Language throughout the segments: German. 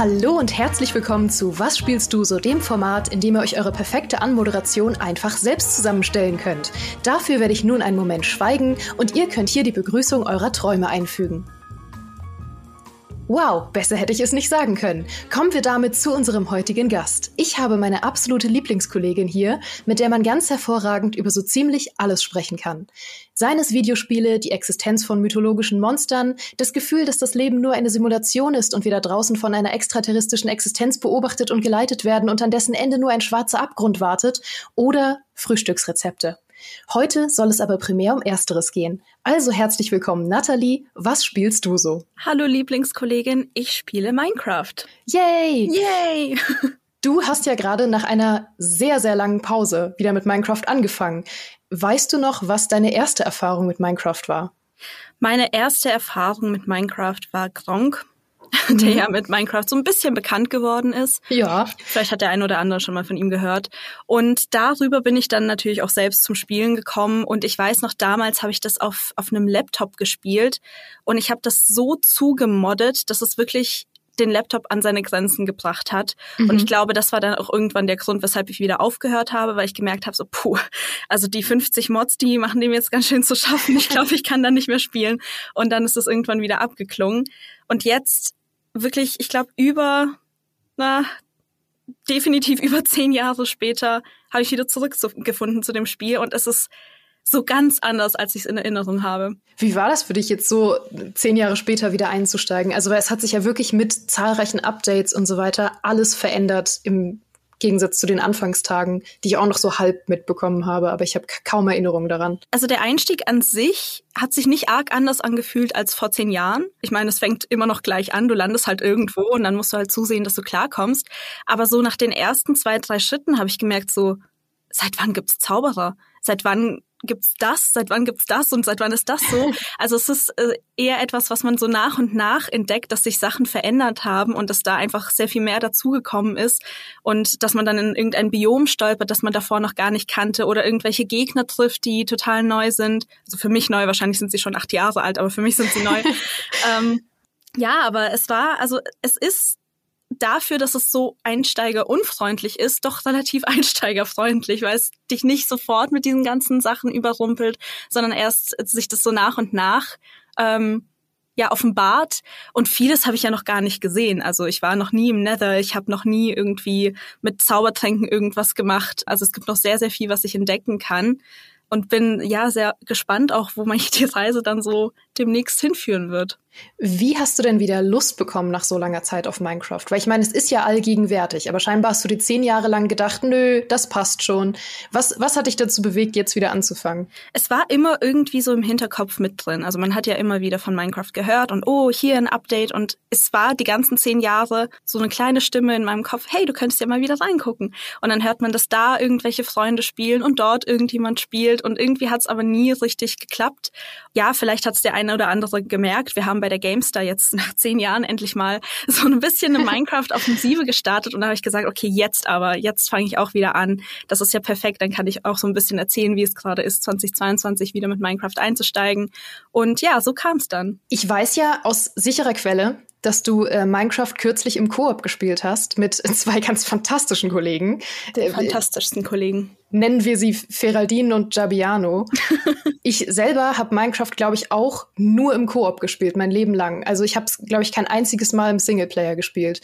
Hallo und herzlich willkommen zu Was spielst du so, dem Format, in dem ihr euch eure perfekte Anmoderation einfach selbst zusammenstellen könnt. Dafür werde ich nun einen Moment schweigen und ihr könnt hier die Begrüßung eurer Träume einfügen. Wow, besser hätte ich es nicht sagen können. Kommen wir damit zu unserem heutigen Gast. Ich habe meine absolute Lieblingskollegin hier, mit der man ganz hervorragend über so ziemlich alles sprechen kann. Seines Videospiele, die Existenz von mythologischen Monstern, das Gefühl, dass das Leben nur eine Simulation ist und wir da draußen von einer extraterrestrischen Existenz beobachtet und geleitet werden und an dessen Ende nur ein schwarzer Abgrund wartet, oder Frühstücksrezepte. Heute soll es aber primär um Ersteres gehen. Also herzlich willkommen, Nathalie. Was spielst du so? Hallo Lieblingskollegin, ich spiele Minecraft. Yay! Yay! Du hast ja gerade nach einer sehr, sehr langen Pause wieder mit Minecraft angefangen. Weißt du noch, was deine erste Erfahrung mit Minecraft war? Meine erste Erfahrung mit Minecraft war Gronk. der ja mit Minecraft so ein bisschen bekannt geworden ist. Ja. Vielleicht hat der ein oder andere schon mal von ihm gehört. Und darüber bin ich dann natürlich auch selbst zum Spielen gekommen. Und ich weiß noch, damals habe ich das auf, auf einem Laptop gespielt. Und ich habe das so zugemoddet, dass es wirklich den Laptop an seine Grenzen gebracht hat. Mhm. Und ich glaube, das war dann auch irgendwann der Grund, weshalb ich wieder aufgehört habe, weil ich gemerkt habe, so, puh, also die 50 Mods, die machen dem jetzt ganz schön zu schaffen. Ich glaube, ich kann da nicht mehr spielen. Und dann ist es irgendwann wieder abgeklungen. Und jetzt wirklich, ich glaube, über, na, definitiv über zehn Jahre später habe ich wieder zurückgefunden zu dem Spiel und es ist so ganz anders, als ich es in Erinnerung habe. Wie war das für dich jetzt so zehn Jahre später wieder einzusteigen? Also weil es hat sich ja wirklich mit zahlreichen Updates und so weiter alles verändert im Gegensatz zu den Anfangstagen, die ich auch noch so halb mitbekommen habe, aber ich habe kaum Erinnerungen daran. Also der Einstieg an sich hat sich nicht arg anders angefühlt als vor zehn Jahren. Ich meine, es fängt immer noch gleich an, du landest halt irgendwo und dann musst du halt zusehen, dass du klarkommst. Aber so nach den ersten zwei, drei Schritten habe ich gemerkt, so, seit wann gibt's Zauberer? Seit wann gibt's das? Seit wann gibt's das? Und seit wann ist das so? Also es ist äh, eher etwas, was man so nach und nach entdeckt, dass sich Sachen verändert haben und dass da einfach sehr viel mehr dazugekommen ist und dass man dann in irgendein Biom stolpert, das man davor noch gar nicht kannte oder irgendwelche Gegner trifft, die total neu sind. Also für mich neu, wahrscheinlich sind sie schon acht Jahre alt, aber für mich sind sie neu. ähm, ja, aber es war, also es ist dafür, dass es so einsteigerunfreundlich ist, doch relativ einsteigerfreundlich, weil es dich nicht sofort mit diesen ganzen Sachen überrumpelt, sondern erst sich das so nach und nach ähm, ja offenbart. Und vieles habe ich ja noch gar nicht gesehen. Also ich war noch nie im Nether, ich habe noch nie irgendwie mit Zaubertränken irgendwas gemacht. Also es gibt noch sehr, sehr viel, was ich entdecken kann. Und bin ja sehr gespannt auch, wo mich die Reise dann so demnächst hinführen wird. Wie hast du denn wieder Lust bekommen nach so langer Zeit auf Minecraft? Weil ich meine, es ist ja allgegenwärtig, aber scheinbar hast du dir zehn Jahre lang gedacht, nö, das passt schon. Was, was hat dich dazu bewegt, jetzt wieder anzufangen? Es war immer irgendwie so im Hinterkopf mit drin. Also man hat ja immer wieder von Minecraft gehört und oh, hier ein Update und es war die ganzen zehn Jahre so eine kleine Stimme in meinem Kopf, hey, du könntest ja mal wieder reingucken. Und dann hört man, dass da irgendwelche Freunde spielen und dort irgendjemand spielt und irgendwie hat es aber nie richtig geklappt. Ja, vielleicht hat es der eine oder andere gemerkt. Wir haben bei der GameStar jetzt nach zehn Jahren endlich mal so ein bisschen eine Minecraft-Offensive gestartet und da habe ich gesagt, okay, jetzt aber, jetzt fange ich auch wieder an. Das ist ja perfekt, dann kann ich auch so ein bisschen erzählen, wie es gerade ist, 2022 wieder mit Minecraft einzusteigen. Und ja, so kam es dann. Ich weiß ja aus sicherer Quelle, dass du äh, Minecraft kürzlich im Koop gespielt hast mit zwei ganz fantastischen Kollegen. Äh, fantastischsten Kollegen. Nennen wir sie Feraldin und Jabiano. ich selber habe Minecraft, glaube ich, auch nur im Koop gespielt, mein Leben lang. Also ich habe es, glaube ich, kein einziges Mal im Singleplayer gespielt.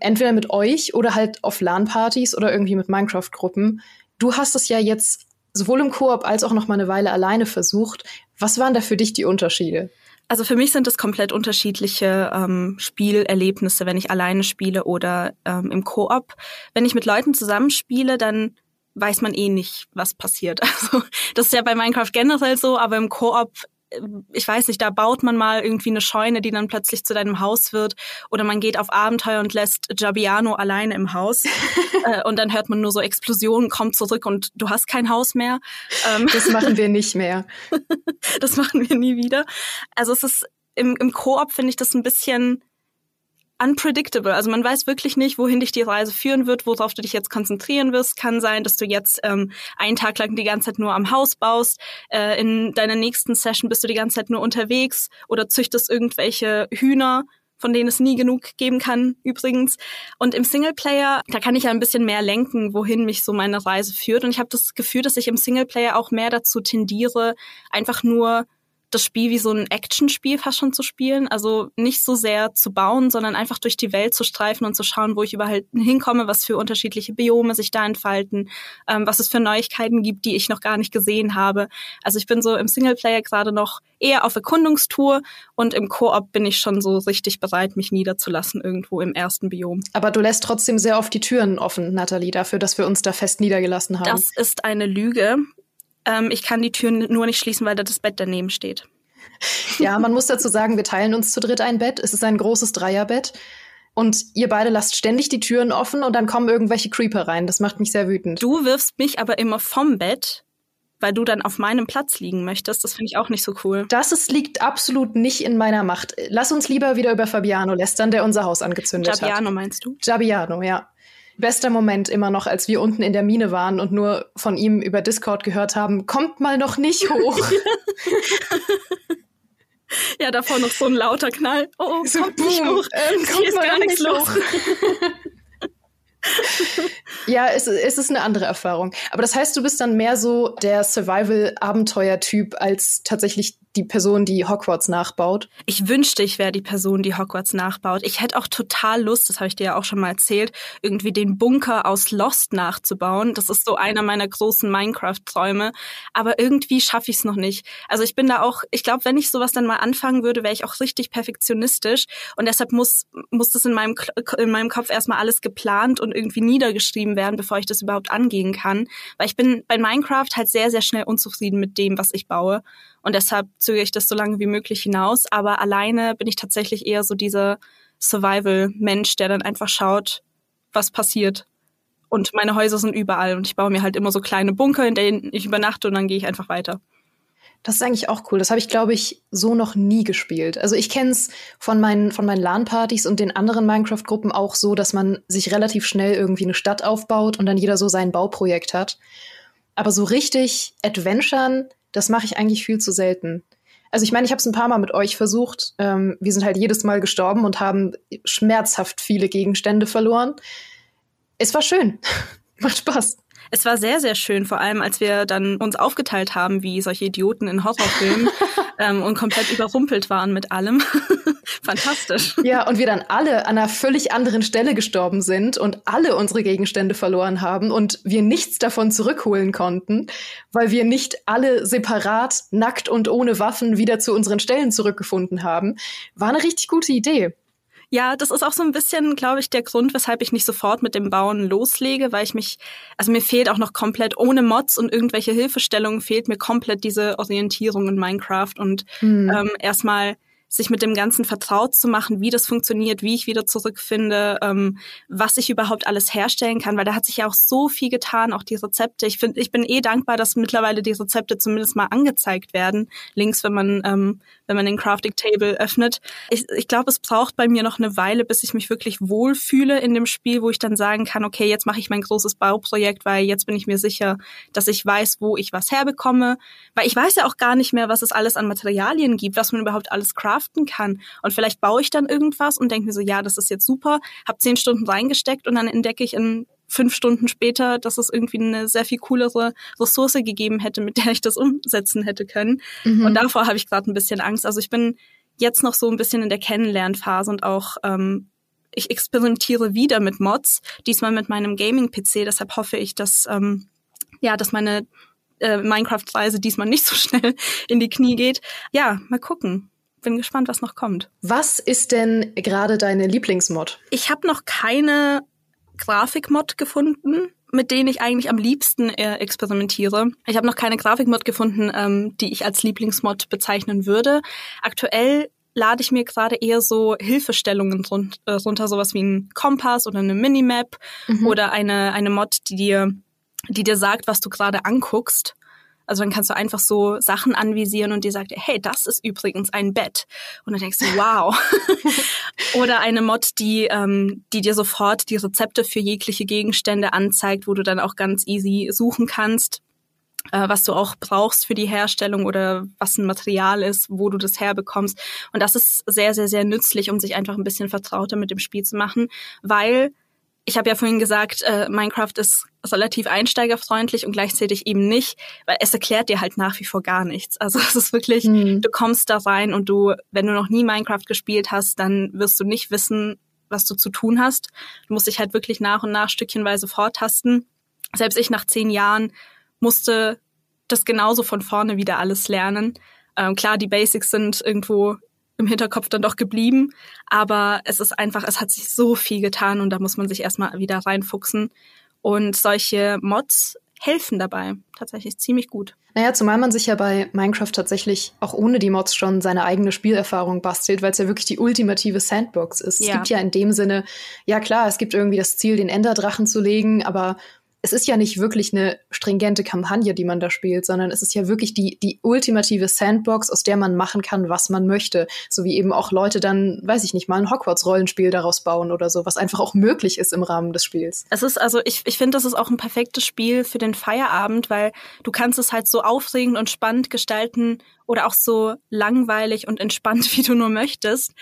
Entweder mit euch oder halt auf LAN-Partys oder irgendwie mit Minecraft-Gruppen. Du hast es ja jetzt sowohl im Koop als auch noch mal eine Weile alleine versucht. Was waren da für dich die Unterschiede? Also für mich sind es komplett unterschiedliche ähm, Spielerlebnisse, wenn ich alleine spiele oder ähm, im Koop. Wenn ich mit Leuten zusammenspiele, dann weiß man eh nicht, was passiert. Also das ist ja bei Minecraft generell so, aber im Koop ich weiß nicht, da baut man mal irgendwie eine Scheune, die dann plötzlich zu deinem Haus wird. Oder man geht auf Abenteuer und lässt Jabiano alleine im Haus. äh, und dann hört man nur so Explosionen, kommt zurück und du hast kein Haus mehr. Ähm das machen wir nicht mehr. das machen wir nie wieder. Also es ist im, im Koop finde ich das ein bisschen unpredictable. Also man weiß wirklich nicht, wohin dich die Reise führen wird, worauf du dich jetzt konzentrieren wirst. Kann sein, dass du jetzt ähm, einen Tag lang die ganze Zeit nur am Haus baust. Äh, in deiner nächsten Session bist du die ganze Zeit nur unterwegs oder züchtest irgendwelche Hühner von denen es nie genug geben kann, übrigens. Und im Singleplayer, da kann ich ja ein bisschen mehr lenken, wohin mich so meine Reise führt. Und ich habe das Gefühl, dass ich im Singleplayer auch mehr dazu tendiere, einfach nur das Spiel wie so ein Actionspiel fast schon zu spielen. Also nicht so sehr zu bauen, sondern einfach durch die Welt zu streifen und zu schauen, wo ich überall hinkomme, was für unterschiedliche Biome sich da entfalten, ähm, was es für Neuigkeiten gibt, die ich noch gar nicht gesehen habe. Also ich bin so im Singleplayer gerade noch eher auf Erkundungstour und im Koop bin ich schon so richtig bereit, mich niederzulassen irgendwo im ersten Biom. Aber du lässt trotzdem sehr oft die Türen offen, Nathalie, dafür, dass wir uns da fest niedergelassen haben. Das ist eine Lüge. Ähm, ich kann die Tür nur nicht schließen, weil da das Bett daneben steht. Ja, man muss dazu sagen, wir teilen uns zu dritt ein Bett. Es ist ein großes Dreierbett. Und ihr beide lasst ständig die Türen offen und dann kommen irgendwelche Creeper rein. Das macht mich sehr wütend. Du wirfst mich aber immer vom Bett, weil du dann auf meinem Platz liegen möchtest. Das finde ich auch nicht so cool. Das ist, liegt absolut nicht in meiner Macht. Lass uns lieber wieder über Fabiano lästern, der unser Haus angezündet Jabiano, hat. Fabiano meinst du? Jabiano, ja bester Moment immer noch, als wir unten in der Mine waren und nur von ihm über Discord gehört haben, kommt mal noch nicht hoch. ja, davor noch so ein lauter Knall. Oh, oh so, kommt boom, nicht hoch. Ähm, kommt ist gar nichts los. ja, es, es ist eine andere Erfahrung. Aber das heißt, du bist dann mehr so der Survival-Abenteuer-Typ als tatsächlich die Person, die Hogwarts nachbaut. Ich wünschte, ich wäre die Person, die Hogwarts nachbaut. Ich hätte auch total Lust, das habe ich dir ja auch schon mal erzählt, irgendwie den Bunker aus Lost nachzubauen. Das ist so einer meiner großen Minecraft-Träume. Aber irgendwie schaffe ich es noch nicht. Also ich bin da auch, ich glaube, wenn ich sowas dann mal anfangen würde, wäre ich auch richtig perfektionistisch. Und deshalb muss, muss das in meinem, in meinem Kopf erstmal alles geplant und irgendwie niedergeschrieben werden, bevor ich das überhaupt angehen kann. Weil ich bin bei Minecraft halt sehr, sehr schnell unzufrieden mit dem, was ich baue. Und deshalb zögere ich das so lange wie möglich hinaus. Aber alleine bin ich tatsächlich eher so dieser Survival-Mensch, der dann einfach schaut, was passiert. Und meine Häuser sind überall und ich baue mir halt immer so kleine Bunker, in denen ich übernachte und dann gehe ich einfach weiter. Das ist eigentlich auch cool. Das habe ich, glaube ich, so noch nie gespielt. Also ich kenne es von meinen, von meinen LAN-Partys und den anderen Minecraft-Gruppen auch so, dass man sich relativ schnell irgendwie eine Stadt aufbaut und dann jeder so sein Bauprojekt hat. Aber so richtig Adventuren das mache ich eigentlich viel zu selten. Also ich meine, ich habe es ein paar Mal mit euch versucht. Ähm, wir sind halt jedes Mal gestorben und haben schmerzhaft viele Gegenstände verloren. Es war schön. Macht Spaß. Es war sehr, sehr schön, vor allem als wir dann uns aufgeteilt haben, wie solche Idioten in Horrorfilmen ähm, und komplett überrumpelt waren mit allem. Fantastisch. Ja, und wir dann alle an einer völlig anderen Stelle gestorben sind und alle unsere Gegenstände verloren haben und wir nichts davon zurückholen konnten, weil wir nicht alle separat, nackt und ohne Waffen wieder zu unseren Stellen zurückgefunden haben, war eine richtig gute Idee. Ja, das ist auch so ein bisschen, glaube ich, der Grund, weshalb ich nicht sofort mit dem Bauen loslege, weil ich mich, also mir fehlt auch noch komplett ohne Mods und irgendwelche Hilfestellungen fehlt mir komplett diese Orientierung in Minecraft und mhm. ähm, erstmal sich mit dem Ganzen vertraut zu machen, wie das funktioniert, wie ich wieder zurückfinde, ähm, was ich überhaupt alles herstellen kann, weil da hat sich ja auch so viel getan, auch die Rezepte. Ich finde, ich bin eh dankbar, dass mittlerweile die Rezepte zumindest mal angezeigt werden, links, wenn man ähm, wenn man den Crafting Table öffnet. Ich, ich glaube, es braucht bei mir noch eine Weile, bis ich mich wirklich wohlfühle in dem Spiel, wo ich dann sagen kann, okay, jetzt mache ich mein großes Bauprojekt, weil jetzt bin ich mir sicher, dass ich weiß, wo ich was herbekomme, weil ich weiß ja auch gar nicht mehr, was es alles an Materialien gibt, was man überhaupt alles craften kann. Und vielleicht baue ich dann irgendwas und denke mir so, ja, das ist jetzt super, habe zehn Stunden reingesteckt und dann entdecke ich in fünf Stunden später, dass es irgendwie eine sehr viel coolere Ressource gegeben hätte, mit der ich das umsetzen hätte können. Mhm. Und davor habe ich gerade ein bisschen Angst. Also ich bin jetzt noch so ein bisschen in der Kennenlernphase und auch ähm, ich experimentiere wieder mit Mods, diesmal mit meinem Gaming-PC. Deshalb hoffe ich, dass ähm, ja, dass meine äh, Minecraft-Reise diesmal nicht so schnell in die Knie geht. Ja, mal gucken bin gespannt, was noch kommt. Was ist denn gerade deine Lieblingsmod? Ich habe noch keine Grafikmod gefunden, mit denen ich eigentlich am liebsten äh, experimentiere. Ich habe noch keine Grafikmod gefunden, ähm, die ich als Lieblingsmod bezeichnen würde. Aktuell lade ich mir gerade eher so Hilfestellungen run äh, runter, sowas wie ein Kompass oder eine Minimap mhm. oder eine, eine Mod, die dir, die dir sagt, was du gerade anguckst. Also dann kannst du einfach so Sachen anvisieren und die sagt, hey, das ist übrigens ein Bett. Und dann denkst du, wow. Oder eine Mod, die, ähm, die dir sofort die Rezepte für jegliche Gegenstände anzeigt, wo du dann auch ganz easy suchen kannst. äh, was du auch brauchst für die Herstellung oder was ein Material ist, wo du das herbekommst. Und das ist sehr, sehr, sehr nützlich, um sich einfach ein bisschen vertrauter mit dem Spiel zu machen, weil ich habe ja vorhin gesagt, äh, Minecraft ist relativ einsteigerfreundlich und gleichzeitig eben nicht, weil es erklärt dir halt nach wie vor gar nichts. Also es ist wirklich, mhm. du kommst da rein und du, wenn du noch nie Minecraft gespielt hast, dann wirst du nicht wissen, was du zu tun hast. Du musst dich halt wirklich nach und nach stückchenweise vortasten. Selbst ich nach zehn Jahren musste das genauso von vorne wieder alles lernen. Ähm, klar, die Basics sind irgendwo im Hinterkopf dann doch geblieben, aber es ist einfach, es hat sich so viel getan und da muss man sich erstmal wieder reinfuchsen. Und solche Mods helfen dabei tatsächlich ziemlich gut. Naja, zumal man sich ja bei Minecraft tatsächlich auch ohne die Mods schon seine eigene Spielerfahrung bastelt, weil es ja wirklich die ultimative Sandbox ist. Ja. Es gibt ja in dem Sinne, ja klar, es gibt irgendwie das Ziel, den Enderdrachen zu legen, aber es ist ja nicht wirklich eine stringente Kampagne, die man da spielt, sondern es ist ja wirklich die, die ultimative Sandbox, aus der man machen kann, was man möchte. So wie eben auch Leute dann, weiß ich nicht, mal ein Hogwarts-Rollenspiel daraus bauen oder so, was einfach auch möglich ist im Rahmen des Spiels. Es ist also, ich, ich finde, das ist auch ein perfektes Spiel für den Feierabend, weil du kannst es halt so aufregend und spannend gestalten oder auch so langweilig und entspannt, wie du nur möchtest.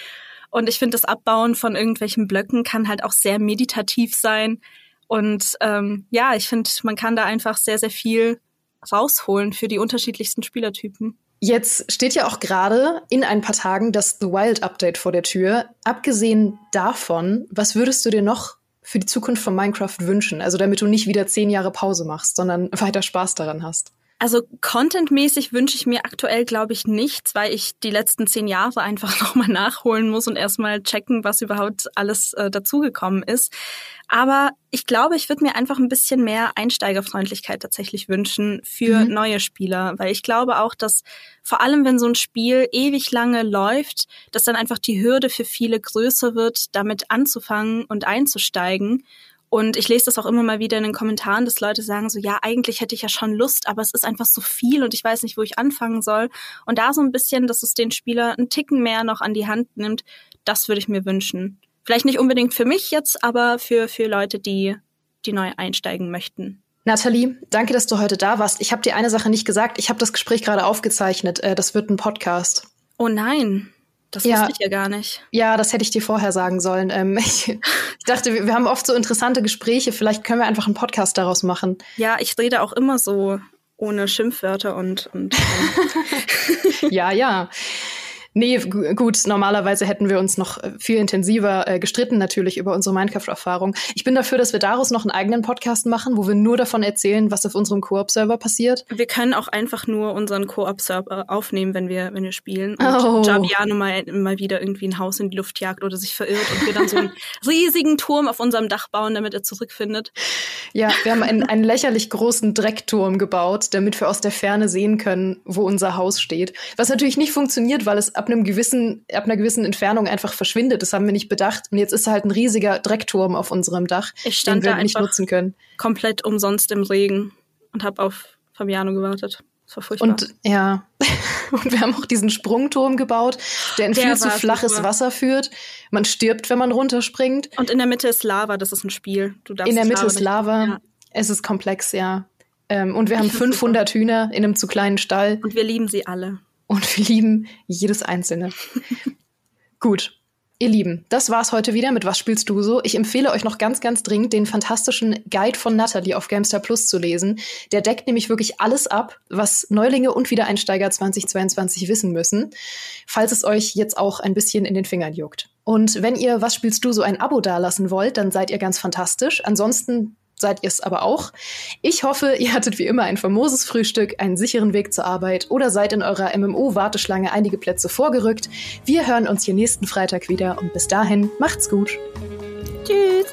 Und ich finde, das Abbauen von irgendwelchen Blöcken kann halt auch sehr meditativ sein. Und ähm, ja, ich finde, man kann da einfach sehr, sehr viel rausholen für die unterschiedlichsten Spielertypen. Jetzt steht ja auch gerade in ein paar Tagen das The Wild Update vor der Tür. Abgesehen davon, was würdest du dir noch für die Zukunft von Minecraft wünschen? Also damit du nicht wieder zehn Jahre Pause machst, sondern weiter Spaß daran hast. Also contentmäßig wünsche ich mir aktuell, glaube ich, nichts, weil ich die letzten zehn Jahre einfach nochmal nachholen muss und erstmal checken, was überhaupt alles äh, dazugekommen ist. Aber ich glaube, ich würde mir einfach ein bisschen mehr Einsteigerfreundlichkeit tatsächlich wünschen für mhm. neue Spieler, weil ich glaube auch, dass vor allem, wenn so ein Spiel ewig lange läuft, dass dann einfach die Hürde für viele größer wird, damit anzufangen und einzusteigen. Und ich lese das auch immer mal wieder in den Kommentaren, dass Leute sagen so, ja, eigentlich hätte ich ja schon Lust, aber es ist einfach so viel und ich weiß nicht, wo ich anfangen soll. Und da so ein bisschen, dass es den Spieler einen Ticken mehr noch an die Hand nimmt, das würde ich mir wünschen. Vielleicht nicht unbedingt für mich jetzt, aber für, für Leute, die, die neu einsteigen möchten. Nathalie, danke, dass du heute da warst. Ich habe dir eine Sache nicht gesagt. Ich habe das Gespräch gerade aufgezeichnet. Äh, das wird ein Podcast. Oh nein. Das ja, wusste ich ja gar nicht. Ja, das hätte ich dir vorher sagen sollen. Ähm, ich, ich, dachte, wir, wir, haben oft so interessante Gespräche. Vielleicht können wir einfach einen Podcast daraus machen. Ja, ich rede auch immer so ohne Schimpfwörter und. und ja, ja. Nee, gut, normalerweise hätten wir uns noch äh, viel intensiver äh, gestritten, natürlich über unsere Minecraft-Erfahrung. Ich bin dafür, dass wir daraus noch einen eigenen Podcast machen, wo wir nur davon erzählen, was auf unserem Koop-Server passiert. Wir können auch einfach nur unseren Koop-Server aufnehmen, wenn wir, wenn wir spielen. Und oh. Javiano mal, mal wieder irgendwie ein Haus in die Luft jagt oder sich verirrt und wir dann so einen riesigen Turm auf unserem Dach bauen, damit er zurückfindet. Ja, wir haben einen, einen lächerlich großen Dreckturm gebaut, damit wir aus der Ferne sehen können, wo unser Haus steht. Was natürlich nicht funktioniert, weil es ab einem gewissen, ab einer gewissen Entfernung einfach verschwindet. Das haben wir nicht bedacht. Und jetzt ist halt ein riesiger Dreckturm auf unserem Dach, ich stand den wir nicht nutzen können. Komplett umsonst im Regen und habe auf Fabiano gewartet. Das war furchtbar. Und ja, und wir haben auch diesen Sprungturm gebaut, der in der viel zu flaches super. Wasser führt. Man stirbt, wenn man runterspringt. Und in der Mitte ist Lava, das ist ein Spiel. Du darfst in der Mitte Lava ist Lava. Ja. Es ist komplex, ja. Ähm, und wir haben 500 super. Hühner in einem zu kleinen Stall. Und wir lieben sie alle und wir lieben jedes einzelne. Gut. Ihr Lieben, das war's heute wieder mit Was spielst du so? Ich empfehle euch noch ganz, ganz dringend den fantastischen Guide von Natalie auf Gamestar Plus zu lesen. Der deckt nämlich wirklich alles ab, was Neulinge und Wiedereinsteiger 2022 wissen müssen, falls es euch jetzt auch ein bisschen in den Fingern juckt. Und wenn ihr Was spielst du so ein Abo dalassen wollt, dann seid ihr ganz fantastisch. Ansonsten seid ihr es aber auch. Ich hoffe, ihr hattet wie immer ein famoses Frühstück, einen sicheren Weg zur Arbeit oder seid in eurer MMO-Warteschlange einige Plätze vorgerückt. Wir hören uns hier nächsten Freitag wieder und bis dahin macht's gut. Tschüss.